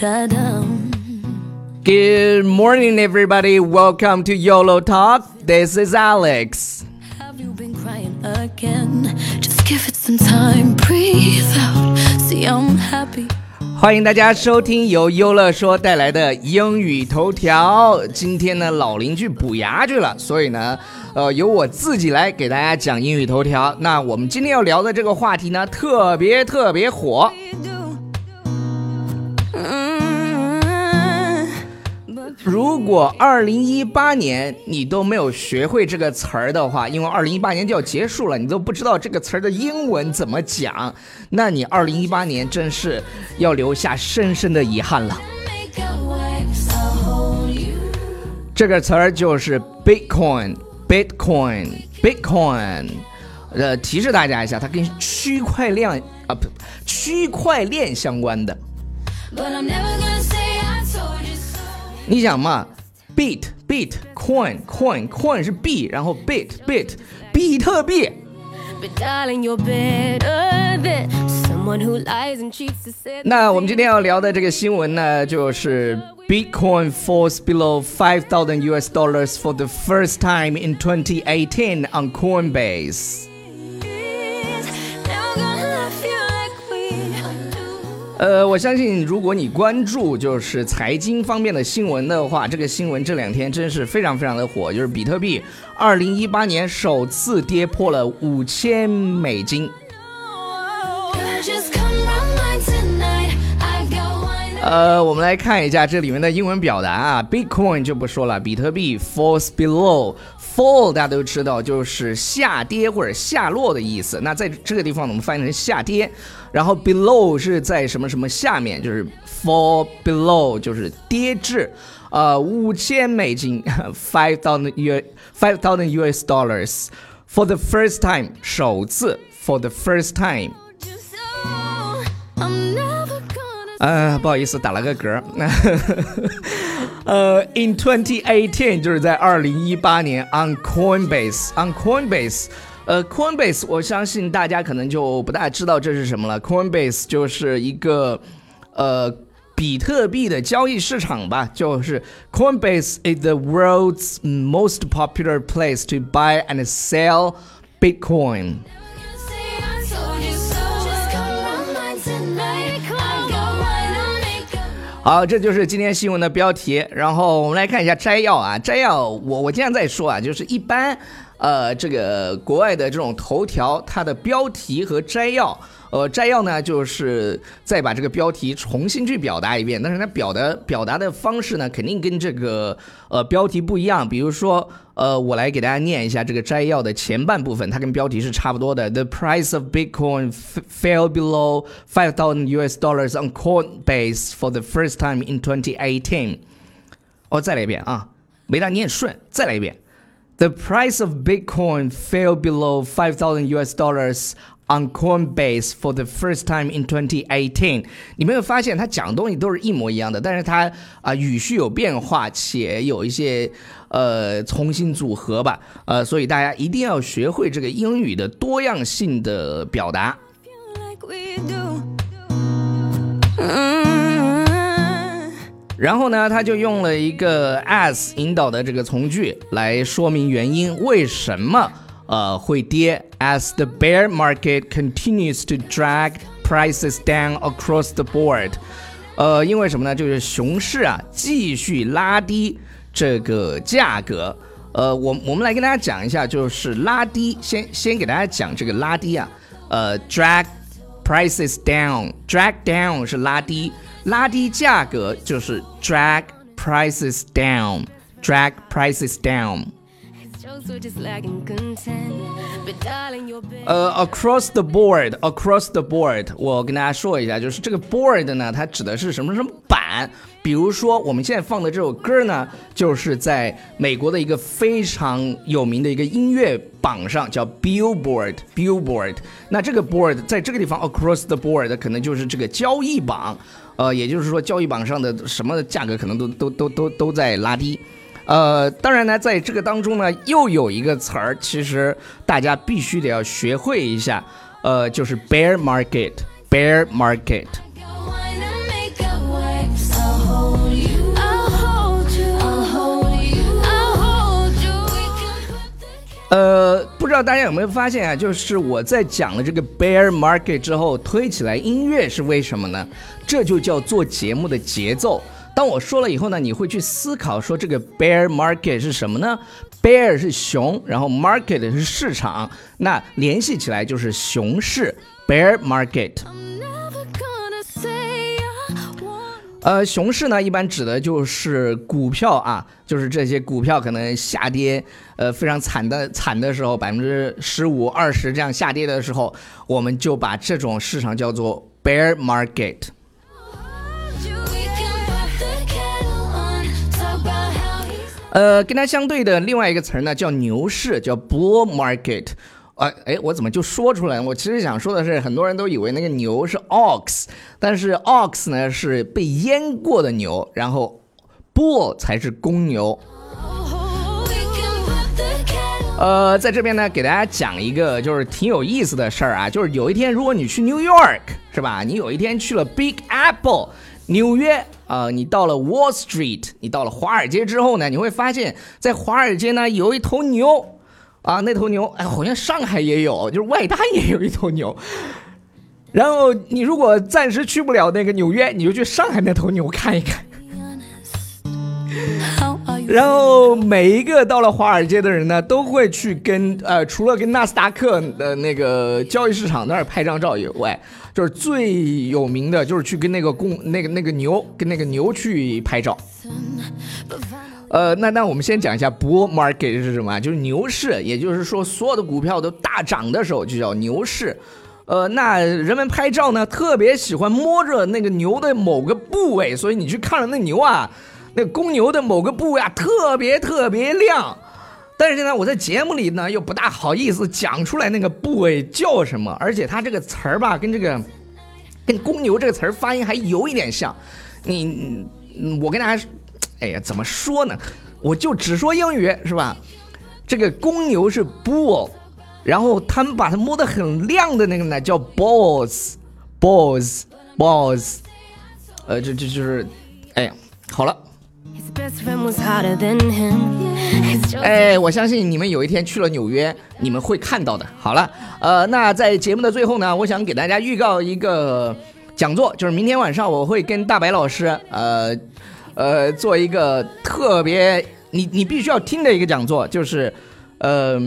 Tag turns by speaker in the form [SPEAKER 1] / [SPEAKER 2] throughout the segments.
[SPEAKER 1] Good morning, everybody. Welcome to YOLO Talk. This is Alex.
[SPEAKER 2] Have you been crying again? Just give it some time, breathe out. See, I'm happy.
[SPEAKER 1] 欢迎大家收听由优乐说带来的英语头条。今天呢，老邻居补牙去了，所以呢，呃，由我自己来给大家讲英语头条。那我们今天要聊的这个话题呢，特别特别火。如果二零一八年你都没有学会这个词儿的话，因为二零一八年就要结束了，你都不知道这个词儿的英文怎么讲，那你二零一八年真是要留下深深的遗憾了。这个词儿就是 Bitcoin，Bitcoin，Bitcoin。呃，提示大家一下，它跟区块链啊不，区块链相关的。
[SPEAKER 2] But I'm never
[SPEAKER 1] 你想嘛，bit bit coin coin coin 是币，然后 bit bit 比特币。
[SPEAKER 2] But darling, you're better than someone who lies and cheats to say
[SPEAKER 1] 那我们今天要聊的这个新闻呢，就是 Bitcoin falls below five thousand US dollars for the first time in 2018 on Coinbase。 呃，我相信如果你关注就是财经方面的新闻的话，这个新闻这两天真是非常非常的火，就是比特币二零一八年首次跌破了五千美金。呃，我们来看一下这里面的英文表达啊，Bitcoin 就不说了，比特币 falls below fall 大家都知道就是下跌或者下落的意思。那在这个地方我们翻译成下跌，然后 below 是在什么什么下面，就是 fall below 就是跌至呃五千美金 five thousand U five thousand US dollars for the first time 首次 for the first time。呃，不好意思，打了个嗝。呃，in 2018就是在二零一八年，on Coinbase，on Coinbase，呃，Coinbase，我相信大家可能就不大知道这是什么了。Coinbase 就是一个呃比特币的交易市场吧，就是 Coinbase is the world's most popular place to buy and sell Bitcoin。好，这就是今天新闻的标题。然后我们来看一下摘要啊，摘要我我经常在说啊，就是一般呃这个国外的这种头条，它的标题和摘要，呃摘要呢就是再把这个标题重新去表达一遍，但是它表达表达的方式呢，肯定跟这个呃标题不一样。比如说呃，我来给大家念一下这个摘要的前半部分，它跟标题是差不多的。The price of Bitcoin f- fell below five thousand US dollars on Coinbase for the first time in 2018。哦，再来一遍啊，没大念顺，再来一遍。The price of Bitcoin fell below five thousand US dollars on Coinbase for the first time in 2018。你没有发现他讲的东西都是一模一样的，但是他啊、语序有变化，且有一些呃重新组合吧，呃，所以大家一定要学会这个英语的多样性的表达。然后呢，他就用了一个 as 引导的这个从句来说明原因，为什么呃会跌？As the bear market continues to drag prices down across the board，呃，因为什么呢？就是熊市啊继续拉低这个价格。呃，我我们来跟大家讲一下，就是拉低，先先给大家讲这个拉低啊，呃，drag prices down，drag down 是拉低，拉低价格就是 drag prices down，drag prices down。 呃，across the board，across the board，我跟大家说一下，就是这个 board 呢，它指的是什么什么板？比如说我们现在放的这首歌呢，就是在美国的一个非常有名的一个音乐榜上，叫 Billboard，Billboard。那这个 board 在这个地方 across the board 可能就是这个交易榜，呃，也就是说交易榜上的什么价格可能都都都都都在拉低。呃，当然呢，在这个当中呢，又有一个词儿，其实大家必须得要学会一下，呃，就是 bear market，bear market。呃，不知道大家有没有发现啊？就是我在讲了这个 bear market 之后，推起来音乐是为什么呢？这就叫做节目的节奏。当我说了以后呢，你会去思考说这个 bear market 是什么呢？bear 是熊，然后 market 是市场，那联系起来就是熊市 bear market。呃，熊市呢，一般指的就是股票啊，就是这些股票可能下跌，呃，非常惨的惨的时候，百分之十五、二十这样下跌的时候，我们就把这种市场叫做 bear market。呃，跟它相对的另外一个词儿呢，叫牛市，叫 bull market。啊，哎，我怎么就说出来？我其实想说的是，很多人都以为那个牛是 ox，但是 ox 呢是被阉过的牛，然后 bull 才是公牛。呃，在这边呢，给大家讲一个就是挺有意思的事儿啊，就是有一天，如果你去 New York 是吧？你有一天去了 Big Apple，纽约啊，你到了 Wall Street，你到了华尔街之后呢，你会发现在华尔街呢有一头牛。啊，那头牛，哎，好像上海也有，就是外滩也有一头牛。然后你如果暂时去不了那个纽约，你就去上海那头牛看一看。然后每一个到了华尔街的人呢，都会去跟呃，除了跟纳斯达克的那个交易市场那儿拍张照以外，就是最有名的就是去跟那个公那个那个牛跟那个牛去拍照。呃，那那我们先讲一下 bull market 是什么？就是牛市，也就是说所有的股票都大涨的时候就叫牛市。呃，那人们拍照呢，特别喜欢摸着那个牛的某个部位，所以你去看了那牛啊，那公牛的某个部位啊，特别特别亮。但是呢，我在节目里呢又不大好意思讲出来那个部位叫什么，而且它这个词儿吧，跟这个跟公牛这个词儿发音还有一点像。你，我跟大家。哎呀，怎么说呢？我就只说英语是吧？这个公牛是 bull，然后他们把它摸得很亮的那个呢叫 balls，balls，balls。呃，这这就是，哎呀，好了。哎，我相信你们有一天去了纽约，你们会看到的。好了，呃，那在节目的最后呢，我想给大家预告一个讲座，就是明天晚上我会跟大白老师，呃。呃，做一个特别你你必须要听的一个讲座，就是，呃，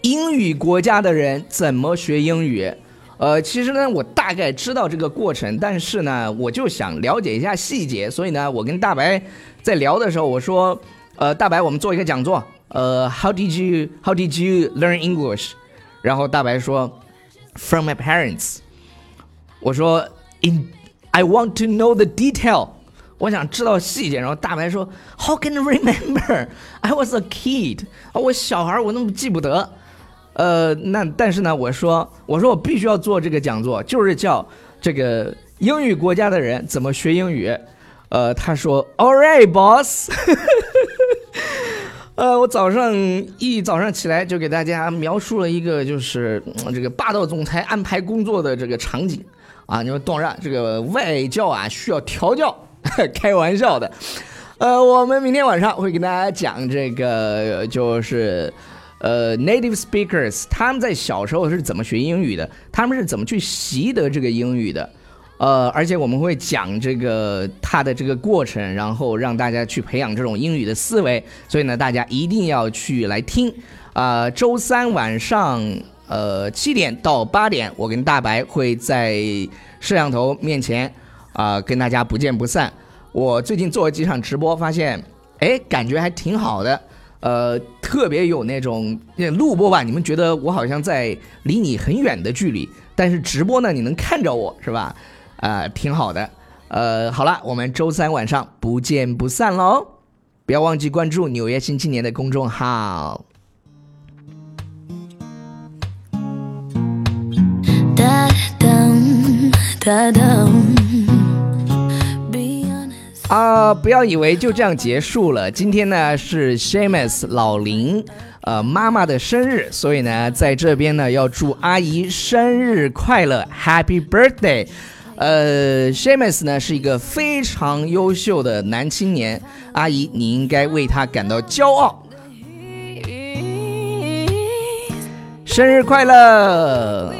[SPEAKER 1] 英语国家的人怎么学英语？呃，其实呢，我大概知道这个过程，但是呢，我就想了解一下细节，所以呢，我跟大白在聊的时候，我说，呃，大白，我们做一个讲座，呃，How did you How did you learn English？然后大白说，From my parents。我说，In I want to know the detail。我想知道细节，然后大白说：“How can you remember? I was a kid。啊，我小孩，我那么记不得。呃，那但是呢，我说，我说我必须要做这个讲座，就是叫这个英语国家的人怎么学英语。呃，他说：All right, boss。呃，我早上一早上起来就给大家描述了一个就是这个霸道总裁安排工作的这个场景啊，你说当然这个外教啊需要调教。开玩笑的，呃，我们明天晚上会给大家讲这个，就是呃，native speakers 他们在小时候是怎么学英语的，他们是怎么去习得这个英语的，呃，而且我们会讲这个他的这个过程，然后让大家去培养这种英语的思维，所以呢，大家一定要去来听啊，周三晚上呃七点到八点，我跟大白会在摄像头面前。啊，跟大家不见不散。我最近做了几场直播，发现，哎，感觉还挺好的。呃，特别有那种录播吧，你们觉得我好像在离你很远的距离，但是直播呢，你能看着我是吧？啊，挺好的。呃，好了，我们周三晚上不见不散喽！不要忘记关注纽约新青年的公众号。哒哒哒哒。啊，不要以为就这样结束了。今天呢是 Shamus 老林呃妈妈的生日，所以呢在这边呢要祝阿姨生日快乐，Happy Birthday！呃，Shamus 呢是一个非常优秀的男青年，阿姨你应该为他感到骄傲。生日快乐！